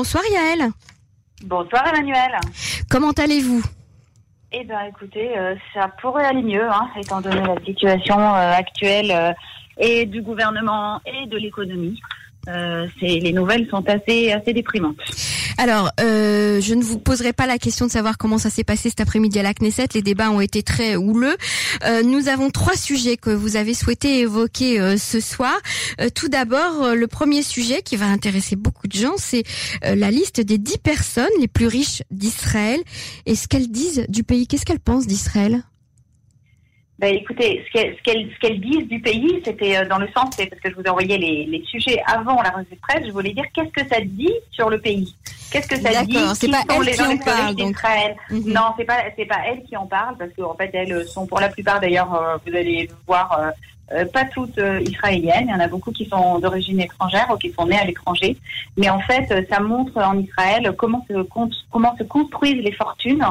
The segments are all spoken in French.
Bonsoir Yael. Bonsoir Emmanuel. Comment allez-vous? Eh bien écoutez, euh, ça pourrait aller mieux, hein, étant donné la situation euh, actuelle euh, et du gouvernement et de l'économie. Euh, les nouvelles sont assez, assez déprimantes. Alors, euh, je ne vous poserai pas la question de savoir comment ça s'est passé cet après-midi à la Knesset. Les débats ont été très houleux. Euh, nous avons trois sujets que vous avez souhaité évoquer euh, ce soir. Tout d'abord, le premier sujet qui va intéresser beaucoup de gens, c'est la liste des dix personnes les plus riches d'Israël et ce qu'elles disent du pays. Qu'est-ce qu'elles pensent d'Israël? Ben, écoutez, ce qu'elles ce qu'elles- ce qu'elles disent du pays, c'était euh, dans le sens, c'est parce que je vous envoyais les, les sujets avant la revue de presse, je voulais dire qu'est-ce que ça dit sur le pays? Qu'est-ce que ça dit c'est pas sont elles les qui gens en parlent, donc. Mhm. Non, c'est pas c'est pas elles qui en parlent parce qu'en fait elles sont pour la plupart d'ailleurs euh, vous allez le voir euh, euh, pas toutes euh, israéliennes, il y en a beaucoup qui sont d'origine étrangère ou qui sont nées à l'étranger, mais en fait euh, ça montre en Israël comment se comment se construisent les fortunes,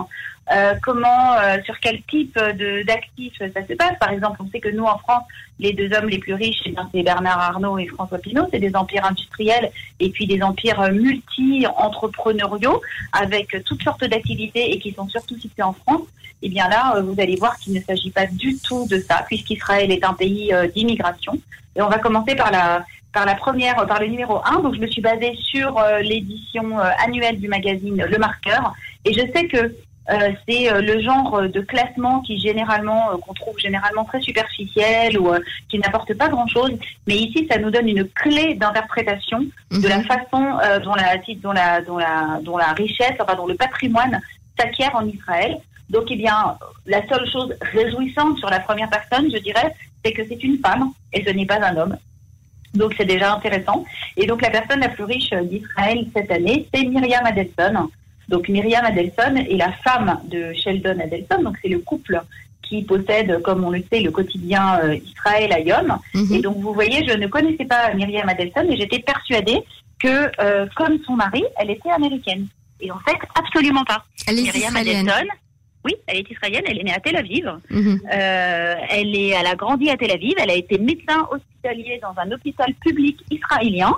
euh, comment euh, sur quel type de d'actifs ça se passe? Par exemple, on sait que nous en France, les deux hommes les plus riches, eh c'est Bernard Arnault et François Pinault, c'est des empires industriels et puis des empires euh, multi-entrepreneuriaux avec euh, toutes sortes d'activités et qui sont surtout situés en France. Et bien là, euh, vous allez voir qu'il ne s'agit pas du tout de ça, puisqu'Israël est un pays euh, d'immigration. Et on va commencer par la par la première, euh, par le numéro 1. Donc je me suis basée sur euh, l'édition euh, annuelle du magazine Le Marqueur. Et je sais que euh, c'est euh, le genre de classement qui généralement, euh, qu'on trouve généralement très superficiel ou euh, qui n'apporte pas grand-chose. Mais ici, ça nous donne une clé d'interprétation de la Mhm. façon euh, dont, la, dont, la, dont, la, dont la richesse, enfin dont le patrimoine s'acquiert en Israël. Donc, eh bien, la seule chose réjouissante sur la première personne, je dirais, c'est que c'est une femme et ce n'est pas un homme. Donc, c'est déjà intéressant. Et donc, la personne la plus riche d'Israël cette année, c'est Myriam Adelson. Donc, Myriam Adelson est la femme de Sheldon Adelson. Donc, c'est le couple qui possède, comme on le sait, le quotidien euh, Israël Ayom. Mhm. Et donc, vous voyez, je ne connaissais pas Myriam Adelson et j'étais persuadée que, euh, comme son mari, elle était américaine. Et en fait, absolument pas. Elle est Myriam israélienne. Adelson, oui, elle est israélienne, elle est née à Tel Aviv. Mhm. Euh, elle, est, elle a grandi à Tel Aviv, elle a été médecin hospitalier dans un hôpital public israélien.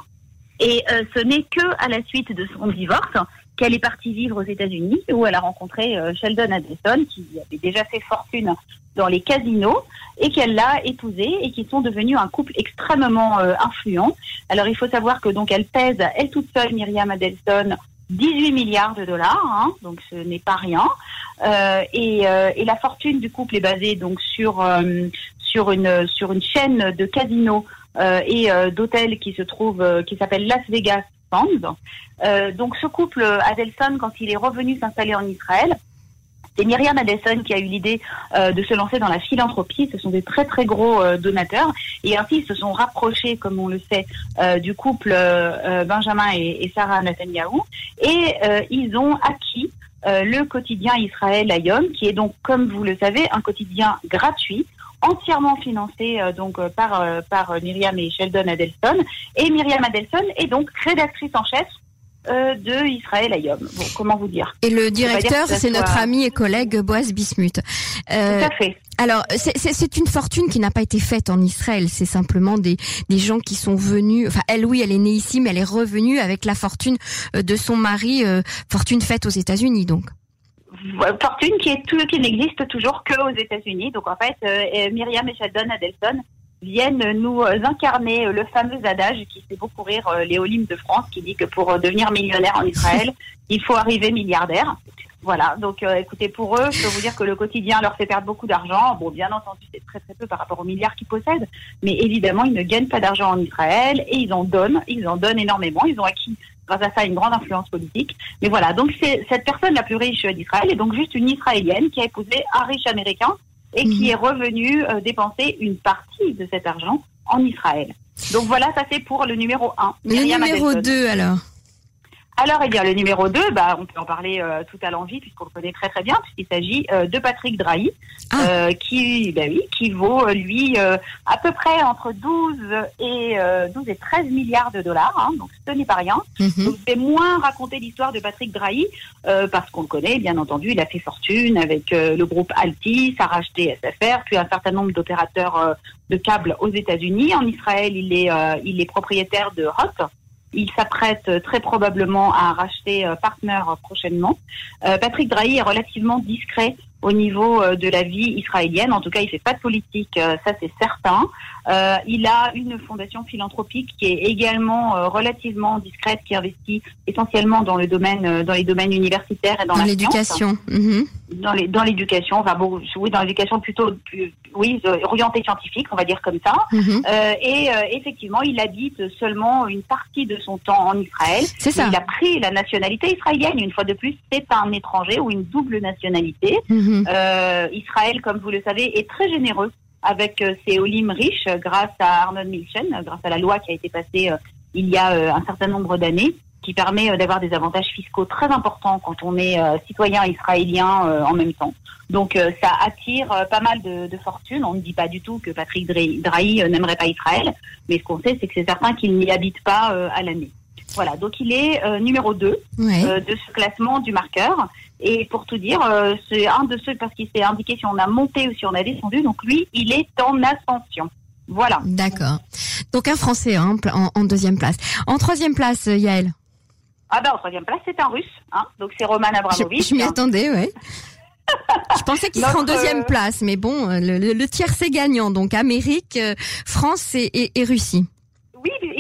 Et euh, ce n'est que à la suite de son divorce qu'elle est partie vivre aux États-Unis, où elle a rencontré euh, Sheldon Adelson, qui avait déjà fait fortune dans les casinos, et qu'elle l'a épousé, et qui sont devenus un couple extrêmement euh, influent. Alors il faut savoir que donc elle pèse, elle toute seule, Myriam Adelson, 18 milliards de dollars, hein, donc ce n'est pas rien. Euh, et, et la fortune du couple est basée donc sur sur une sur une chaîne de casinos et d'hôtels qui se trouve qui s'appelle Las Vegas Euh, donc ce couple Adelson, quand il est revenu s'installer en Israël, c'est Myriam Adelson qui a eu l'idée euh, de se lancer dans la philanthropie. Ce sont des très très gros euh, donateurs. Et ainsi ils se sont rapprochés, comme on le sait, du couple Benjamin et, et Sarah Netanyahu. Et ils ont acquis le quotidien Israël Ayom, qui est donc, comme vous le savez, un quotidien gratuit entièrement financé euh, donc euh, par euh, par Myriam et Sheldon Adelson et Myriam Adelson est donc rédactrice en chef euh, de Israël Ayom. Bon, comment vous dire? Et le directeur, c'est notre ami et collègue Boaz Bismuth. Euh, Tout à fait. alors, c'est- une fortune qui n'a pas été faite en Israël. C'est simplement des, des gens qui sont venus. Enfin, elle, oui, elle est née ici, mais elle est revenue avec la fortune de son mari, euh, fortune faite aux États-Unis, donc. Fortune qui est tout, qui n'existe toujours que aux États-Unis. Donc en fait, euh, euh, Myriam et Sheldon Adelson viennent nous euh, incarner euh, le fameux adage qui fait beaucoup rire euh, les Olympes de France, qui dit que pour euh, devenir millionnaire en Israël, il faut arriver milliardaire. Voilà, donc euh, écoutez, pour eux, je peux vous dire que le quotidien leur fait perdre beaucoup d'argent. Bon, bien entendu, c'est très très peu par rapport aux milliards qu'ils possèdent, mais évidemment, ils ne gagnent pas d'argent en Israël et ils en donnent, ils en donnent énormément. Ils ont acquis grâce à ça une grande influence politique. Mais voilà, donc c'est cette personne la plus riche d'Israël est donc juste une Israélienne qui a épousé un riche américain et qui Mhm. est revenu euh, dépenser une partie de cet argent en Israël. Donc voilà, ça c'est pour le numéro 1. Le numéro 2, alors. Alors, eh bien, le numéro 2, bah, on peut en parler euh, tout à l'envie puisqu'on le connaît très très bien, puisqu'il s'agit euh, de Patrick Drahi, Ah. euh, qui, bah oui, qui vaut, lui, euh, à peu près entre 12 et, euh, 12 et 13 milliards de dollars, hein, donc ce n'est pas rien. Mhm. Donc, je vais moins raconter l'histoire de Patrick Drahi, euh, parce qu'on le connaît, bien entendu, il a fait fortune avec euh, le groupe Altis, a racheté SFR, puis un certain nombre d'opérateurs euh, de câbles aux États-Unis. En Israël, il est, euh, il est propriétaire de Hot, Il s'apprête très probablement à racheter Partner prochainement. Patrick Drahi est relativement discret au niveau de la vie israélienne. En tout cas, il fait pas de politique, ça c'est certain. Euh, il a une fondation philanthropique qui est également relativement discrète, qui investit essentiellement dans le domaine, dans les domaines universitaires et dans, dans l'éducation. Mhm. Dans les, dans l'éducation, enfin bon, oui, dans l'éducation plutôt, oui, orientée scientifique, on va dire comme ça. Mhm. Euh, et effectivement, il habite seulement une partie de son temps en Israël. C'est ça. Il a pris la nationalité israélienne. Une fois de plus, c'est un étranger ou une double nationalité. Mhm. Euh, Israël, comme vous le savez, est très généreux avec euh, ses olimes riches grâce à Arnold Milchen, grâce à la loi qui a été passée il y a un certain nombre d'années qui permet d'avoir des avantages fiscaux très importants quand on est citoyen israélien en même temps. Donc ça attire pas mal de, de fortune. On ne dit pas du tout que Patrick Drahi n'aimerait pas Israël, mais ce qu'on sait, c'est que c'est certain qu'il n'y habite pas à l'année. Voilà, donc il est numéro 2 de ce classement du marqueur. Et pour tout dire, c'est un de ceux, parce qu'il s'est indiqué si on a monté ou si on a descendu, donc lui, il est en ascension. Voilà. D'accord. Donc un Français hein, en, en, deuxième place. En troisième place, Yael Ah ben en troisième place, c'est un Russe. Hein, donc c'est Roman Abramovich. Je, je m'y attendais, ouais. Je pensais qu'il serait en deuxième place, mais bon, le, le, le tiers c'est gagnant. Donc Amérique, France et, et, et Russie.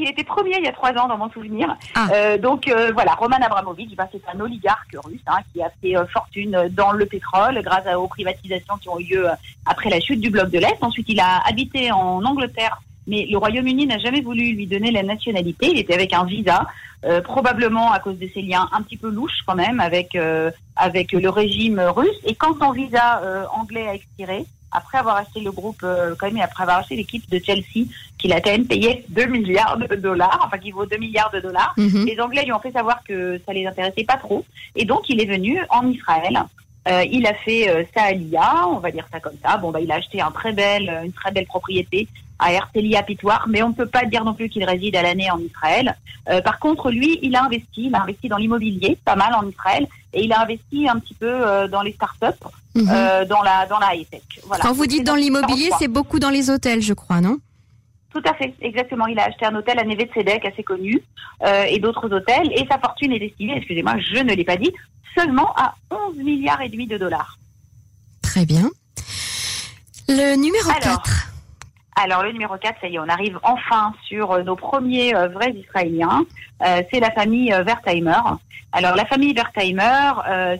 Il était premier il y a trois ans dans mon souvenir. Ah. Euh, donc euh, voilà, Roman Abramovich, bah, c'est un oligarque russe hein, qui a fait euh, fortune dans le pétrole grâce aux privatisations qui ont eu lieu après la chute du bloc de l'Est. Ensuite, il a habité en Angleterre, mais le Royaume-Uni n'a jamais voulu lui donner la nationalité. Il était avec un visa, euh, probablement à cause de ses liens un petit peu louches quand même avec euh, avec le régime russe. Et quand son visa euh, anglais a expiré, après avoir acheté le groupe, euh, quand même, et après avoir acheté l'équipe de Chelsea, qu'il a quand même payé 2 milliards de dollars, enfin qui vaut 2 milliards de dollars, Mm -hmm. les Anglais lui ont fait savoir que ça les intéressait pas trop. Et donc, il est venu en Israël. Euh, il a fait euh, sa alia, on va dire ça comme ça. Bon, bah, il a acheté un très belle, une très belle propriété à Herzliya Pitoire, mais on ne peut pas dire non plus qu'il réside à l'année en Israël. Euh, par contre, lui, il a investi, il a investi dans l'immobilier, pas mal en Israël, et il a investi un petit peu euh, dans les startups, Mhm. euh, dans la dans la high tech. Voilà. Quand vous dites dans l'immobilier, c'est beaucoup dans les hôtels, je crois, non? Tout à fait, exactement. Il a acheté un hôtel à Neve Tzedek, assez connu, euh, et d'autres hôtels. Et sa fortune est estimée, excusez-moi, je ne l'ai pas dit, seulement à 11 milliards et demi de dollars. Très bien. Le numéro Alors, 4. Alors le numéro 4, ça y est, on arrive enfin sur euh, nos premiers euh, vrais Israéliens. Euh, c'est la famille Wertheimer. Alors la famille Wertheimer,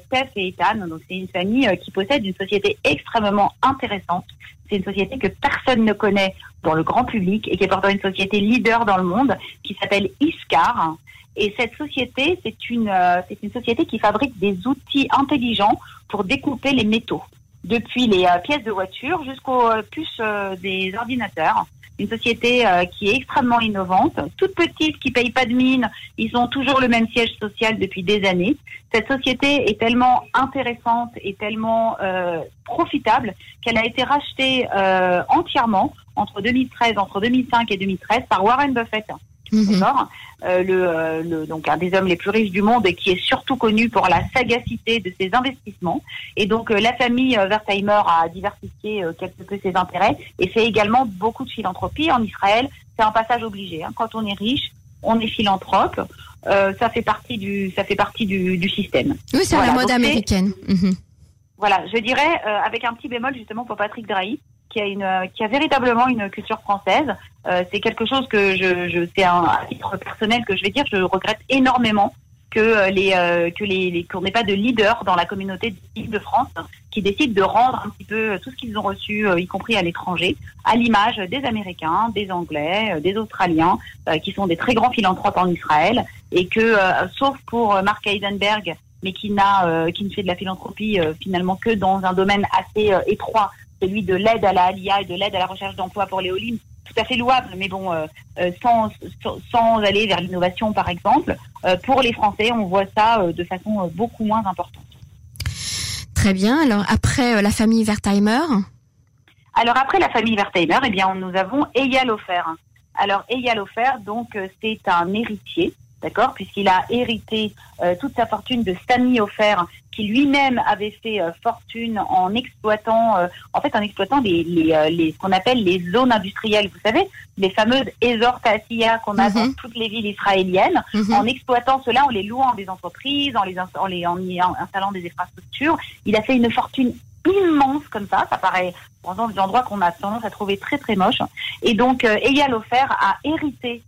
Steph et Ethan, donc c'est une famille qui possède une société extrêmement intéressante. C'est une société que personne ne connaît dans le grand public et qui est pourtant une société leader dans le monde, qui s'appelle Iscar. Et cette société, c'est une, c'est une société qui fabrique des outils intelligents pour découper les métaux depuis les euh, pièces de voiture jusqu'aux euh, puces euh, des ordinateurs. Une société euh, qui est extrêmement innovante, toute petite, qui paye pas de mine. Ils ont toujours le même siège social depuis des années. Cette société est tellement intéressante et tellement euh, profitable qu'elle a été rachetée euh, entièrement entre 2013, entre 2005 et 2013 par Warren Buffett. Mhm. D'accord Euh, le, euh, le, donc un des hommes les plus riches du monde et qui est surtout connu pour la sagacité de ses investissements. Et donc euh, la famille euh, Wertheimer a diversifié euh, quelque peu ses intérêts et fait également beaucoup de philanthropie en Israël. C'est un passage obligé. hein. Quand on est riche, on est philanthrope. Euh, ça fait partie du ça fait partie du, du système. Oui, c'est Voilà, la mode américaine. Mhm. Voilà, je dirais euh, avec un petit bémol justement pour Patrick Drahi, qui a une euh, qui a véritablement une culture française. Euh, c'est quelque chose que je, je c'est un à titre personnel que je vais dire, je regrette énormément que euh, les euh, que les, les- qu'on n'ait pas de leader dans la communauté de France qui décident de rendre un petit peu tout ce qu'ils ont reçu, euh, y compris à l'étranger, à l'image des Américains, des Anglais, euh, des Australiens, euh, qui sont des très grands philanthropes en Israël, et que euh, sauf pour euh, Mark Heisenberg, mais qui n'a euh, qui ne fait de la philanthropie euh, finalement que dans un domaine assez euh, étroit, celui de l'aide à la ALIA et de l'aide à la recherche d'emploi pour les Olim, tout à fait louable, mais bon, euh, euh, sans, sans, aller vers l'innovation par exemple, euh, pour les Français, on voit ça euh, de façon euh, beaucoup moins importante. Très bien. Alors après euh, la famille Wertheimer? Alors après la famille Wertheimer, eh bien nous avons Eyal Ofer. Alors Eyal Ofer, donc euh, c'est un héritier d'accord, puisqu'il a hérité euh, toute sa fortune de Stanley Offert, qui lui-même avait fait euh, fortune en exploitant, euh, en fait, en exploitant les, les, les ce qu'on appelle les zones industrielles, vous savez, les fameuses Ezor qu'on a dans toutes les villes israéliennes. Mhm. En exploitant cela, en les louant des entreprises, en les en, les, en y installant des infrastructures, il a fait une fortune immense comme ça. Ça paraît dans des endroits qu'on a tendance à trouver très très moches. Et donc, euh, Eyal Ofer a hérité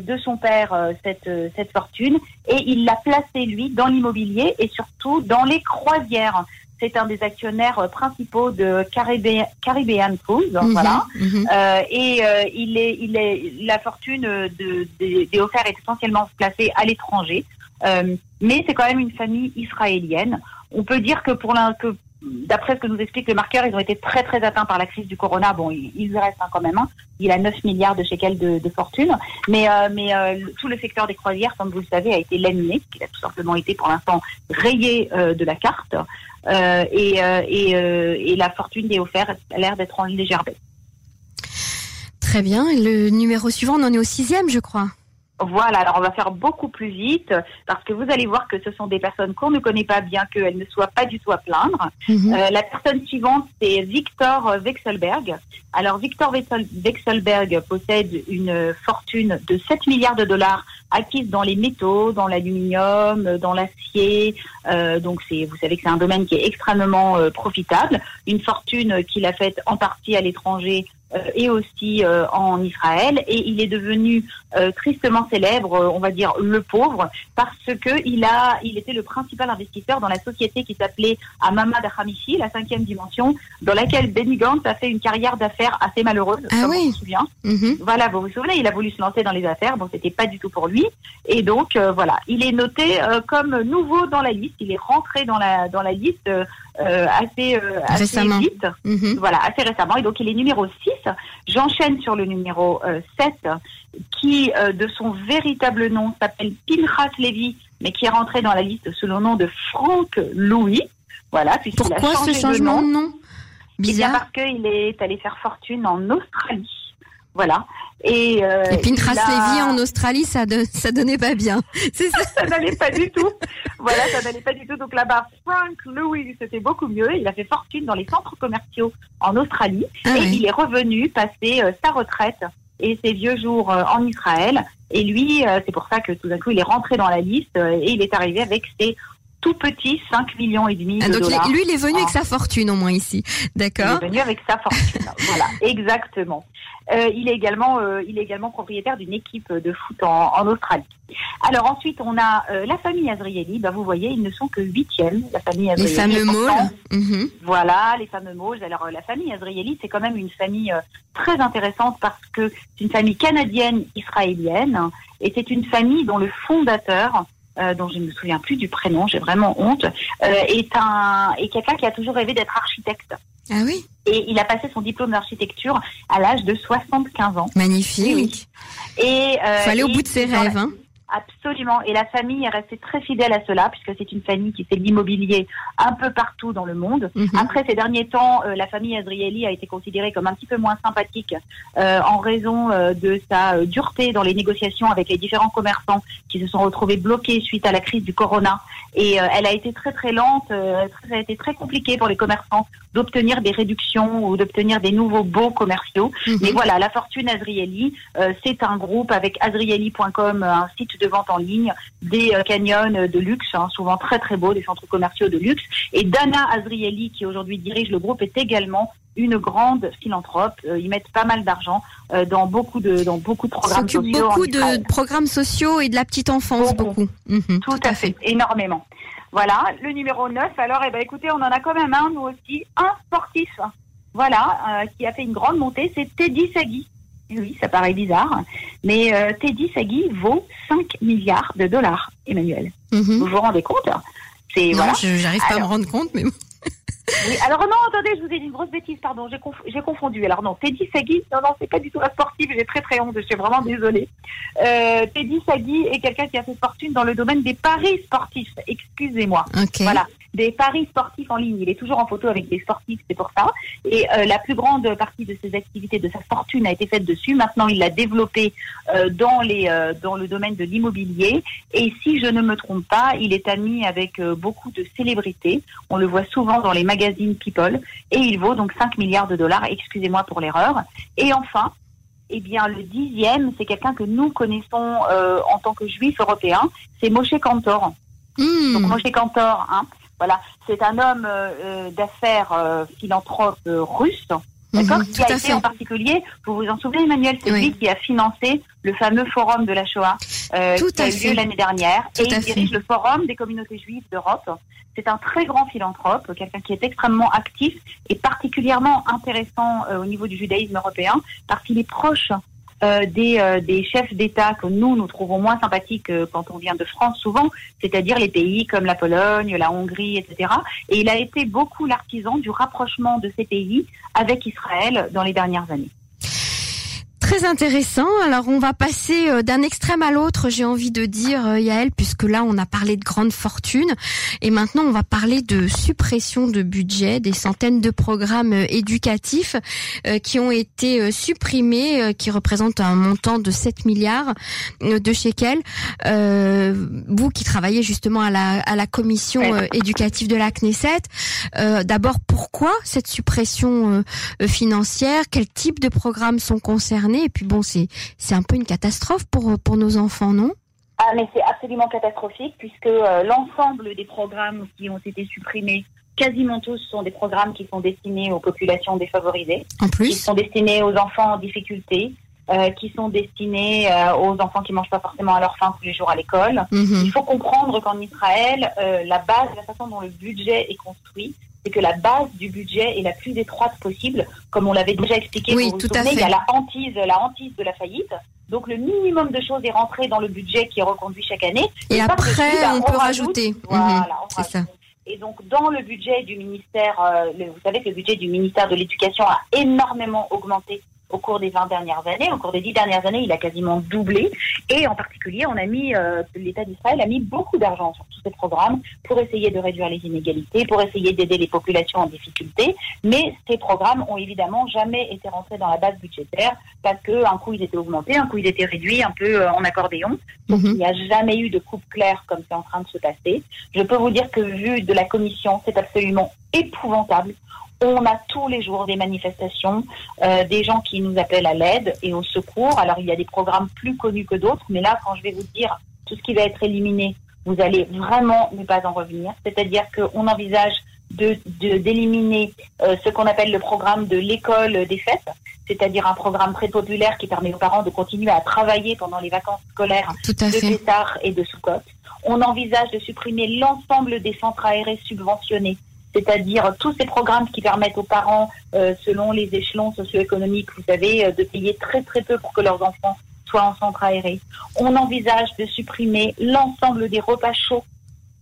de son père euh, cette, euh, cette fortune et il l'a placé lui dans l'immobilier et surtout dans les croisières. C'est un des actionnaires euh, principaux de Caribbean, Caribbean Cruise, Mhm, voilà. mhm. Euh, et euh, il est, il est, la fortune de, des des offerts est essentiellement placée à l'étranger, Euh, mais c'est quand même une famille israélienne. On peut dire que pour l'un, que d'après ce que nous explique le marqueur, ils ont été très très atteints par la crise du corona. Bon, il, il reste hein, quand même. Hein. Il a 9 milliards de shekels de, fortune, mais euh, euh, tout le secteur des croisières, comme vous le savez, a été laminé. Il a tout simplement été pour l'instant rayé euh, de la carte. Et la fortune des offerts a l'air d'être en légère baisse. Très bien. Le numéro suivant, on en est au sixième, je crois. Voilà, alors on va faire beaucoup plus vite parce que vous allez voir que ce sont des personnes qu'on ne connaît pas bien qu'elles ne soient pas du tout à plaindre. Mhm. Euh, la personne suivante, c'est Victor Wexelberg. Alors Victor Wexel- Wexelberg possède une fortune de 7 milliards de dollars acquise dans les métaux, dans l'aluminium, dans l'acier. Euh, donc c'est, vous savez que c'est un domaine qui est extrêmement euh, profitable. Une fortune qu'il a faite en partie à l'étranger et aussi euh, en Israël. Et il est devenu euh, tristement célèbre, euh, on va dire le pauvre, parce que il a, il était le principal investisseur dans la société qui s'appelait Amama Hamishi, la cinquième dimension, dans laquelle Benny Gantz a fait une carrière d'affaires assez malheureuse, Ah comme oui. on se souvient. Mhm. Voilà, vous vous souvenez, il a voulu se lancer dans les affaires, bon, c'était pas du tout pour lui, et donc euh, voilà, il est noté euh, comme nouveau dans la liste, il est rentré dans la dans la liste euh, euh, assez assez Récemment. vite, Mhm. voilà, assez récemment, et donc il est numéro 6. J'enchaîne sur le numéro euh, 7, qui euh, de son véritable nom s'appelle Pinchas Levy, mais qui est rentré dans la liste sous le nom de Frank Louis. Voilà, puisqu'il a Pourquoi changé ce de changement nom. de nom? Eh bien, Bizarre. parce qu'il est allé faire fortune en Australie. Voilà. Et, euh, Et Pinterest il a- Levy en Australie, ça, don- ça donnait pas bien. C'est ça. ça n'allait pas du tout. Voilà, ça n'allait pas du tout. Donc là-bas, Frank Louis, c'était beaucoup mieux. Il a fait fortune dans les centres commerciaux en Australie. Ah et il est revenu passer euh, sa retraite et ses vieux jours euh, en Israël. Et lui, euh, c'est pour ça que tout d'un coup, il est rentré dans la liste et il est arrivé avec ses tout petits 5 millions et demi de Ah, donc il dollars. lui, il est venu Ah. avec sa fortune au moins ici. Il D'accord. est venu avec sa fortune. voilà, exactement. Euh, il est également, euh, il est également propriétaire d'une équipe de foot en, en Australie. Alors ensuite, on a euh, la famille Azrieli. Bah, vous voyez, ils ne sont que huitièmes. La famille Les Azrieli. fameux Et pourtant, mâles. Mhm. Voilà, les fameux Mauges. Alors, la famille Azrieli, c'est quand même une famille très intéressante parce que c'est une famille canadienne-israélienne et c'est une famille dont le fondateur, euh, dont je ne me souviens plus du prénom, j'ai vraiment honte, euh, est un est quelqu'un qui a toujours rêvé d'être architecte. Ah oui. Et il a passé son diplôme d'architecture à l'âge de 75 ans. Magnifique. Et euh, Faut aller au et bout de ses la- rêves. Hein. Absolument. Et la famille est restée très fidèle à cela, puisque c'est une famille qui fait de l'immobilier un peu partout dans le monde. Mhm. Après ces derniers temps, euh, la famille Azrieli a été considérée comme un petit peu moins sympathique euh, en raison euh, de sa dureté dans les négociations avec les différents commerçants qui se sont retrouvés bloqués suite à la crise du corona. Et elle a été très très lente, ça a été très compliqué pour les commerçants d'obtenir des réductions ou d'obtenir des nouveaux baux commerciaux. Mhm. Mais voilà, la fortune Azrieli, c'est un groupe avec azrieli.com, un site de vente en ligne, des euh, canyons euh, de luxe, hein, souvent très très beaux, des centres commerciaux de luxe. Et Dana Azrieli, qui aujourd'hui dirige le groupe, est également une grande philanthrope. Euh, ils mettent pas mal d'argent dans beaucoup de dans beaucoup de programmes sociaux. beaucoup de programmes sociaux et de la petite enfance, Beaucoup. beaucoup. Mhm, Tout à fait, énormément. Voilà, le numéro 9. Alors, eh ben, écoutez, on en a quand même un, nous aussi, un sportif. Voilà, euh, qui a fait une grande montée, c'est Teddy Sagui. Oui, ça paraît bizarre, mais euh, Teddy Sagui vaut 5 milliards de dollars, Emmanuel. Mhm. Vous vous rendez compte? C'est Non, voilà. je j'arrive pas à me rendre compte, mais bon. Oui, alors non, attendez, je vous ai dit une grosse bêtise, pardon, j'ai conf- j'ai confondu. Alors non, Teddy Sagui, non, non, c'est pas du tout un sportif, j'ai très très honte, je suis vraiment désolée. Euh, Teddy Sagui est quelqu'un qui a fait fortune dans le domaine des paris sportifs, excusez-moi. Voilà. Des paris sportifs en ligne. Il est toujours en photo avec des sportifs, c'est pour ça. Et euh, la plus grande partie de ses activités, de sa fortune, a été faite dessus. Maintenant, il l'a développé euh, dans les euh, dans le domaine de l'immobilier. Et si je ne me trompe pas, il est ami avec beaucoup de célébrités. On le voit souvent dans les magazines People. Et il vaut donc 5 milliards de dollars. Excusez-moi pour l'erreur. Et enfin, eh bien, le dixième, c'est quelqu'un que nous connaissons en tant que juifs européens, c'est Moshe Kantor. Hmm. Donc Moshe Kantor, hein, voilà, c'est un homme euh, euh, d'affaires euh, philanthrope russe. Mhm, d'accord, qui a été en particulier, vous vous en souvenez Emmanuel, c'est lui qui a financé le fameux forum de la Shoah qui a eu lieu l'année dernière. Et il dirige le forum des communautés juives d'Europe. C'est un très grand philanthrope, quelqu'un qui est extrêmement actif et particulièrement intéressant au niveau du judaïsme européen parce qu'il est proche euh, des, euh, des, chefs d'État que nous, nous trouvons moins sympathiques euh, quand on vient de France souvent, c'est-à-dire les pays comme la Pologne, la Hongrie, etc. Et il a été beaucoup l'artisan du rapprochement de ces pays avec Israël dans les dernières années très intéressant. Alors on va passer euh, d'un extrême à l'autre, j'ai envie de dire euh, Yael, puisque là on a parlé de grandes fortunes et maintenant on va parler de suppression de budget, des centaines de programmes euh, éducatifs qui ont été supprimés, qui représentent un montant de 7 milliards de shekels. vous qui travaillez justement à la, à la commission éducative de la Knesset, d'abord pourquoi cette suppression financière? Quel type de programmes sont concernés? Et puis bon, c'est c'est un peu une catastrophe pour pour nos enfants, non? Ah, mais c'est absolument catastrophique puisque euh, l'ensemble des programmes qui ont été supprimés quasiment tous sont des programmes qui sont destinés aux populations défavorisées, en plus, qui sont destinés aux enfants en difficulté, euh, qui sont destinés euh, aux enfants qui mangent pas forcément à leur faim tous les jours à l'école. Mhm. Il faut comprendre qu'en Israël, la base, la façon dont le budget est construit, c'est que la base du budget est la plus étroite possible, comme on l'avait déjà expliqué. Oui, tout à fait. Il y a la hantise, la hantise de la faillite. Donc le minimum de choses est rentré dans le budget qui est reconduit chaque année. Et, après, on, peut rajouter. Voilà, mhm. c'est ça. Et donc dans le budget du ministère, euh, vous savez que le budget du ministère de l'Éducation a énormément augmenté au cours des 20 dernières années. Au cours des 10 dernières années, il a quasiment doublé. Et en particulier, on a mis, euh, l'État d'Israël a mis beaucoup d'argent sur tous ces programmes pour essayer de réduire les inégalités, pour essayer d'aider les populations en difficulté. Mais ces programmes ont évidemment jamais été rentrés dans la base budgétaire parce que un coup ils étaient augmentés, un coup ils étaient réduits, un peu euh, en accordéon. Donc mhm. il n'y a jamais eu de coupe claire comme c'est en train de se passer. Je peux vous dire que vu de la commission, c'est absolument épouvantable. On a tous les jours des manifestations, euh, des gens qui nous appellent à l'aide et au secours. Alors il y a des programmes plus connus que d'autres, mais là, quand je vais vous dire tout ce qui va être éliminé, vous allez vraiment ne pas en revenir. C'est-à-dire qu'on envisage de d'éliminer euh, ce qu'on appelle le programme de l'école des fêtes, c'est-à-dire un programme très populaire qui permet aux parents de continuer à travailler pendant les vacances scolaires de Pessar et de Soukot. On envisage de supprimer l'ensemble des centres aérés subventionnés c'est-à-dire tous ces programmes qui permettent aux parents, euh, selon les échelons socio-économiques, vous savez, euh, de payer très très peu pour que leurs enfants soient en centre aéré. On envisage de supprimer l'ensemble des repas chauds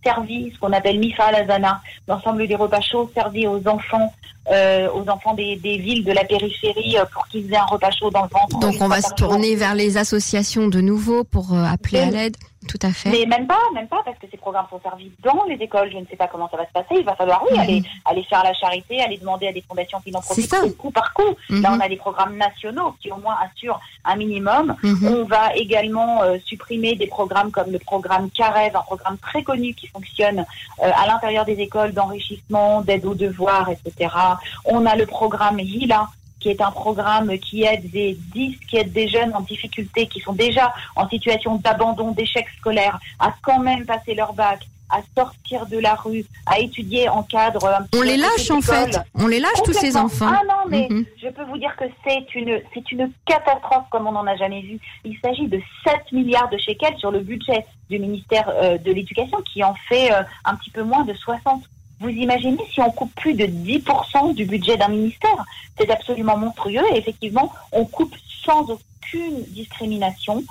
servis, ce qu'on appelle Mifa Lazana, l'ensemble des repas chauds servis aux enfants, euh, aux enfants des, des, villes de la périphérie pour qu'ils aient un repas chaud dans le ventre. Donc on va se tourner vers les associations de nouveau pour appeler à l'aide. Tout à fait. Mais même pas, même pas, parce que ces programmes sont servis dans les écoles. Je ne sais pas comment ça va se passer. Il va falloir, oui, aller, mhm. aller faire la charité, aller demander à des fondations philanthropiques coup par coup. Là, mhm. on a des programmes nationaux qui au moins assurent un minimum. Mhm. On va également euh, supprimer des programmes comme le programme Carev, un programme très connu qui fonctionne euh, à l'intérieur des écoles d'enrichissement, d'aide aux devoirs, etc. On a le programme HILA, qui est un programme qui aide des 10, qui aide des jeunes en difficulté, qui sont déjà en situation d'abandon, d'échec scolaire, à quand même passer leur bac, à sortir de la rue, à étudier en cadre. On les lâche en fait. On les lâche tous ces enfants. Ah non, mais mhm. je peux vous dire que c'est une c'est une catastrophe comme on n'en a jamais vu. Il s'agit de 7 milliards de shekels sur le budget du ministère euh, de l'Éducation qui en fait euh, un petit peu moins de 60 vous imaginez si on coupe plus de 10% du budget d'un ministère C'est absolument monstrueux et effectivement, on coupe sans aucune discrimination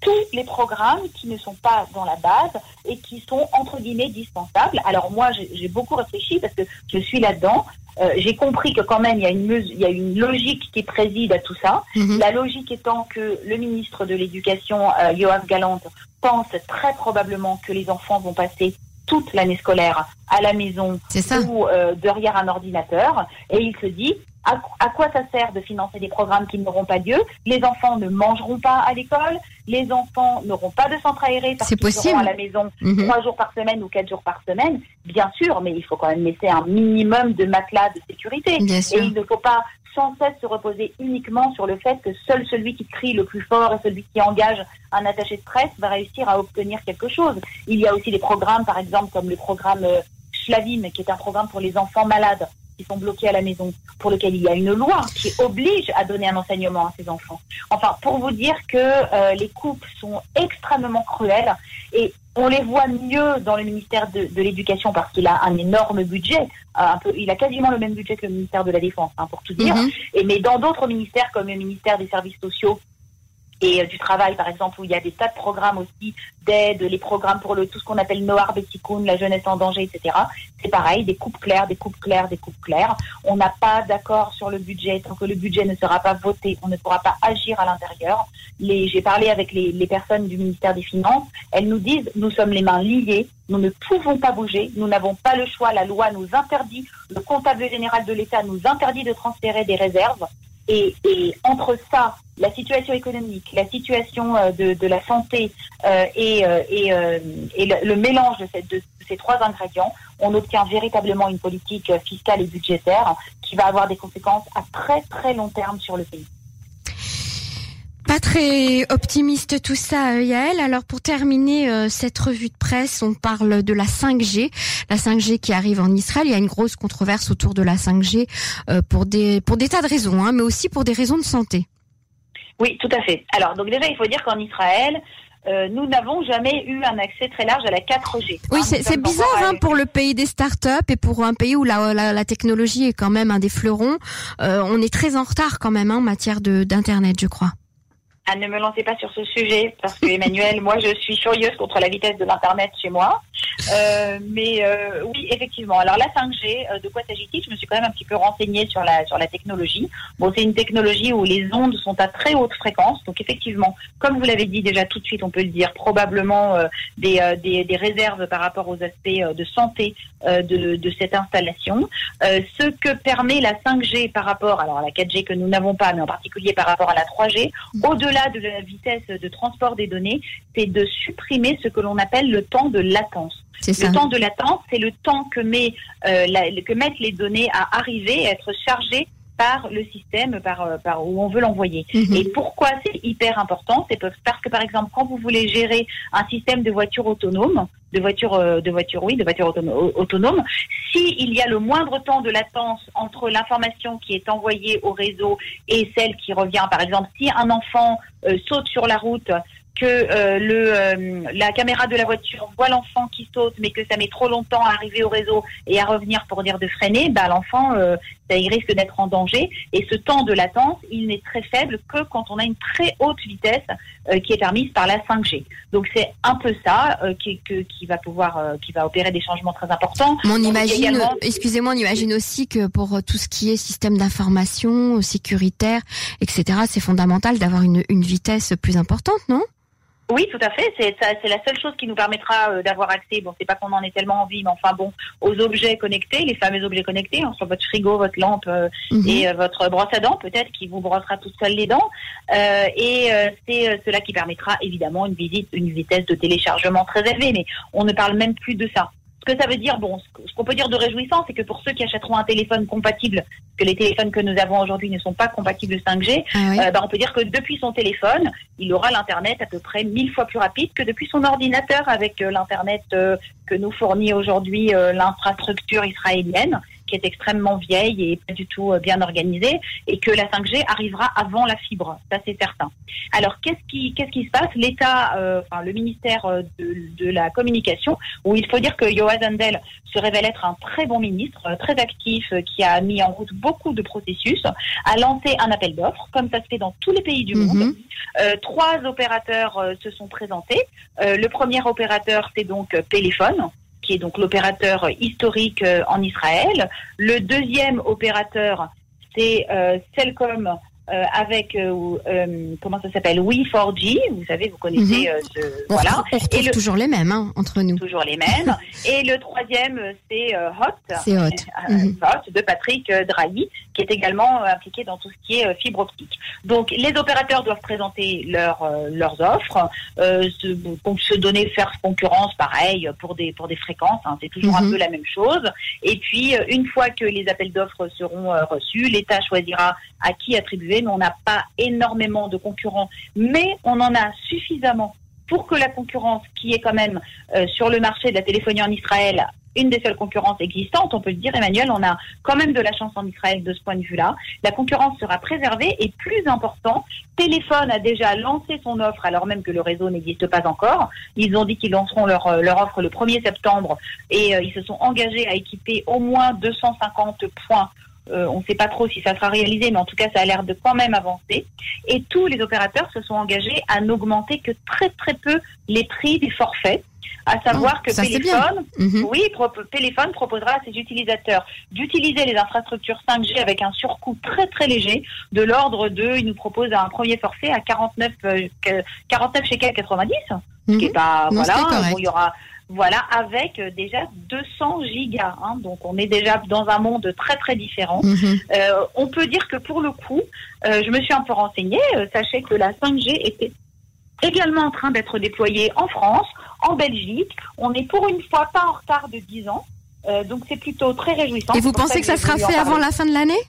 tous les programmes qui ne sont pas dans la base et qui sont entre guillemets dispensables. Alors moi, j'ai beaucoup réfléchi parce que je suis là-dedans. Euh, j'ai compris que quand même il y a une il y a une logique qui préside à tout ça. Mhm. La logique étant que le ministre de l'Éducation, euh, Yoav Galant, pense très probablement que les enfants vont passer toute l'année scolaire à la maison ou derrière un ordinateur. Et il se dit, à, quoi ça sert de financer des programmes qui n'auront pas lieu? Les enfants ne mangeront pas à l'école, les enfants n'auront pas de centre aéré parce qu'ils seront à la maison mhm. trois jours par semaine ou quatre jours par semaine. Bien sûr, mais il faut quand même laisser un minimum de matelas de sécurité. Et il ne faut pas sans cesse se reposer uniquement sur le fait que seul celui qui crie le plus fort et celui qui engage un attaché de presse va réussir à obtenir quelque chose. Il y a aussi des programmes, par exemple, comme le programme euh, Schlavin, qui est un programme pour les enfants malades qui sont bloqués à la maison, pour lequel il y a une loi qui oblige à donner un enseignement à ces enfants. Enfin, pour vous dire que euh, les coupes sont extrêmement cruelles et on les voit mieux dans le ministère de, l'éducation parce qu'il a un énorme budget. Euh, un peu, il a quasiment le même budget que le ministère de la Défense, hein, pour tout dire. Mm-hmm. Et mais dans d'autres ministères comme le ministère des Services sociaux et euh, du travail, par exemple, où il y a des tas de programmes aussi d'aide, les programmes pour le tout ce qu'on appelle Noir Betikoun, la jeunesse en danger, etc. C'est pareil, des coupes claires, des coupes claires, des coupes claires. On n'a pas d'accord sur le budget. Tant que le budget ne sera pas voté, on ne pourra pas agir à l'intérieur. J'ai parlé avec les, les personnes du ministère des Finances. Elles nous disent, nous sommes les mains liées, nous ne pouvons pas bouger, nous n'avons pas le choix, la loi nous interdit, le comptable général de l'État nous interdit de transférer des réserves. Et, entre ça, la situation économique, la situation euh, de, la santé euh, et, euh, et, le, mélange de, ces trois ingrédients, on obtient véritablement une politique fiscale et budgétaire qui va avoir des conséquences à très très long terme sur le pays. Pas très optimiste tout ça, Yael. Alors pour terminer cette revue de presse, on parle de la 5G, la 5G qui arrive en Israël. Il y a une grosse controverse autour de la 5G pour des pour des tas de raisons, hein, mais aussi pour des raisons de santé. Oui, tout à fait. Alors donc déjà, il faut dire qu'en Israël, euh, nous n'avons jamais eu un accès très large à la 4G. Oui, c'est bizarre hein, pour le pays des startups et pour un pays où la, la, technologie est quand même un des fleurons. Euh, on est très en retard quand même hein, en matière d'internet, je crois. Ah, ne me lancez pas sur ce sujet parce que Emmanuel, moi, je suis furieuse contre la vitesse de l'internet chez moi. Euh, mais euh, oui, effectivement. Alors la 5G, euh, de quoi s'agit-il? Je me suis quand même un petit peu renseignée sur la sur la technologie. Bon, c'est une technologie où les ondes sont à très haute fréquence. Donc effectivement, comme vous l'avez dit déjà tout de suite, on peut le dire, probablement des, des, des réserves par rapport aux aspects de santé de, de cette installation. ce que permet la 5G par rapport alors à la 4G que nous n'avons pas, mais en particulier par rapport à la 3G, au-delà de la vitesse de transport des données, c'est de supprimer ce que l'on appelle le temps de latence. Le temps de latence, c'est le temps que, met, euh, que mettent les données à arriver, à être chargées par le système, par, euh, par où on veut l'envoyer. Mhm. Et pourquoi c'est hyper important C'est parce que, par exemple, quand vous voulez gérer un système de voiture autonome, de voiture, euh, de voiture, oui, de voiture autonome, autonome s'il y a le moindre temps de latence entre l'information qui est envoyée au réseau et celle qui revient, par exemple, si un enfant saute sur la route, que euh, le, euh, la caméra de la voiture voit l'enfant qui saute, mais que ça met trop longtemps à arriver au réseau et à revenir pour dire de freiner, bah, l'enfant, euh, ça il risque d'être en danger. Et ce temps de latence, il n'est très faible que quand on a une très haute vitesse qui est permise par la 5G. Donc c'est un peu ça qui, qui va pouvoir, qui va opérer des changements très importants. on imagine, excusez-moi, on imagine aussi que pour tout ce qui est système d'information sécuritaire, etc., c'est fondamental d'avoir une, une vitesse plus importante, non? Oui, tout à fait. C'est c'est la seule chose qui nous permettra euh, d'avoir accès. Bon, c'est pas qu'on en ait tellement envie, mais enfin bon, aux objets connectés, les fameux objets connectés, entre votre frigo, votre lampe euh, mhm. et euh, votre brosse à dents, peut-être, qui vous brossera toute seule les dents. et c'est cela qui permettra évidemment une visite, une vitesse de téléchargement très élevée. Mais on ne parle même plus de ça. Ce que ça veut dire, bon, ce qu'on peut dire de réjouissant, c'est que pour ceux qui achèteront un téléphone compatible, que les téléphones que nous avons aujourd'hui ne sont pas compatibles 5G, ah euh, bah, on peut dire que depuis son téléphone, il aura l'internet à peu près mille fois plus rapide que depuis son ordinateur avec euh, l'internet euh, que nous fournit aujourd'hui l'infrastructure israélienne qui est extrêmement vieille et pas du tout euh, bien organisée, et que la 5G arrivera avant la fibre, ça c'est certain. Alors qu'est-ce qui qu'est-ce qui se passe? L'État, euh, enfin le ministère euh, de, de, la communication, où il faut dire que Yoaz Handel se révèle être un très bon ministre, très actif, qui a mis en route beaucoup de processus, a lancé un appel d'offres, comme ça se fait dans tous les pays du mhm. monde. trois opérateurs se sont présentés. le premier opérateur, c'est donc Péléphone qui est donc l'opérateur historique euh, en Israël. Le deuxième opérateur, c'est euh, Cellcom euh, avec euh, euh, comment ça s'appelle Oui 4G. Vous savez, vous connaissez Mhm. ce On voilà. retrouve, on retrouve Et le- toujours les mêmes hein, entre nous. Toujours les mêmes. Et le troisième, c'est Hot. C'est Hot. Mhm. Hot de Patrick Drahi, qui est également impliqué dans tout ce qui est fibre optique. Donc, les opérateurs doivent présenter leurs euh, leurs offres, se, donner faire concurrence, pareil pour des pour des fréquences. hein, c'est toujours un Mhm. peu la même chose. Et puis, une fois que les appels d'offres seront reçus, l'État choisira à qui attribuer. On n'a pas énormément de concurrents, mais on en a suffisamment pour que la concurrence qui est quand même euh, sur le marché de la téléphonie en Israël, une des seules concurrences existantes, on peut le dire, Emmanuel, on a quand même de la chance en Israël de ce point de vue-là. La concurrence sera préservée et plus important, Téléphone a déjà lancé son offre alors même que le réseau n'existe pas encore. Ils ont dit qu'ils lanceront leur, euh, offre le 1er septembre et euh, ils se sont engagés à équiper au moins 250 points. Euh, on ne sait pas trop si ça sera réalisé, mais en tout cas, ça a l'air de quand même avancer. Et tous les opérateurs se sont engagés à n'augmenter que très très peu les prix des forfaits. À savoir Oh, que. Téléphone, Mhm. oui, Pro- Téléphone proposera à ses utilisateurs d'utiliser les infrastructures 5G avec un surcoût très très léger, de l'ordre de, il nous propose un premier forfait à 49, euh, que- 49 shekels 90, ce qui est Mhm. pas, Non, voilà, bon, il y aura, voilà, avec euh, déjà 200 gigas, hein, donc on est déjà dans un monde très très différent. Mhm. Euh, on peut dire que pour le coup, euh, je me suis un peu renseignée. euh, sachez que la 5G était également en train d'être déployée en France, en Belgique. On est pour une fois pas en retard de 10 ans. euh, donc c'est plutôt très réjouissant. Et vous pensez que ça sera fait avant la fin de l'année?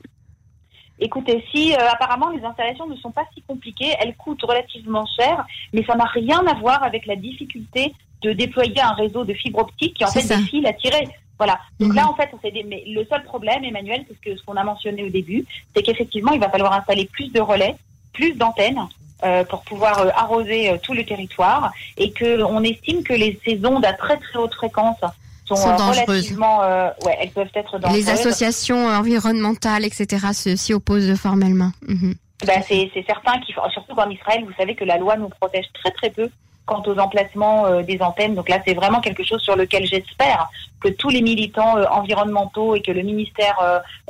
Écoutez, si euh, apparemment les installations ne sont pas si compliquées, elles coûtent relativement cher, mais ça n'a rien à voir avec la difficulté de déployer un réseau de fibre optique qui en fait ça. des fils à tirer. Voilà. Donc Mhm. là, en fait, on mais le seul problème, Emmanuel, c'est ce que- ce qu'on a mentionné au début, c'est qu'effectivement, il va falloir installer plus de relais, plus d'antennes. euh, pour pouvoir euh, arroser euh, tout le territoire et que on estime que les ces ondes à très très haute fréquence sont, relativement ouais elles peuvent être dangereuses Les associations environnementales, etc., s'y opposent formellement. Mhm. Ben, c'est c'est certain qu'il faut, surtout qu'en Israël, vous savez que la loi nous protège très très peu quant aux emplacements euh, des antennes. Donc là, c'est vraiment quelque chose sur lequel j'espère que tous les militants euh, environnementaux et que le ministère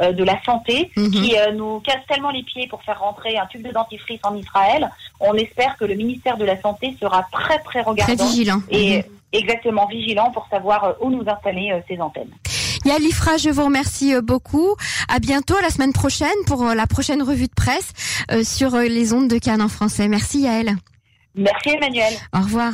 euh, de la Santé, Mhm. qui nous casse tellement les pieds pour faire rentrer un tube de dentifrice en Israël, on espère que le ministère de la Santé sera très très Très regardant vigilant. et Mhm. exactement vigilant pour savoir où nous installer ces antennes. Yael Ifra, je vous remercie beaucoup. À bientôt la semaine prochaine pour la prochaine revue de presse sur les ondes de Cannes en français. Merci Yael. Merci Emmanuel. Au revoir.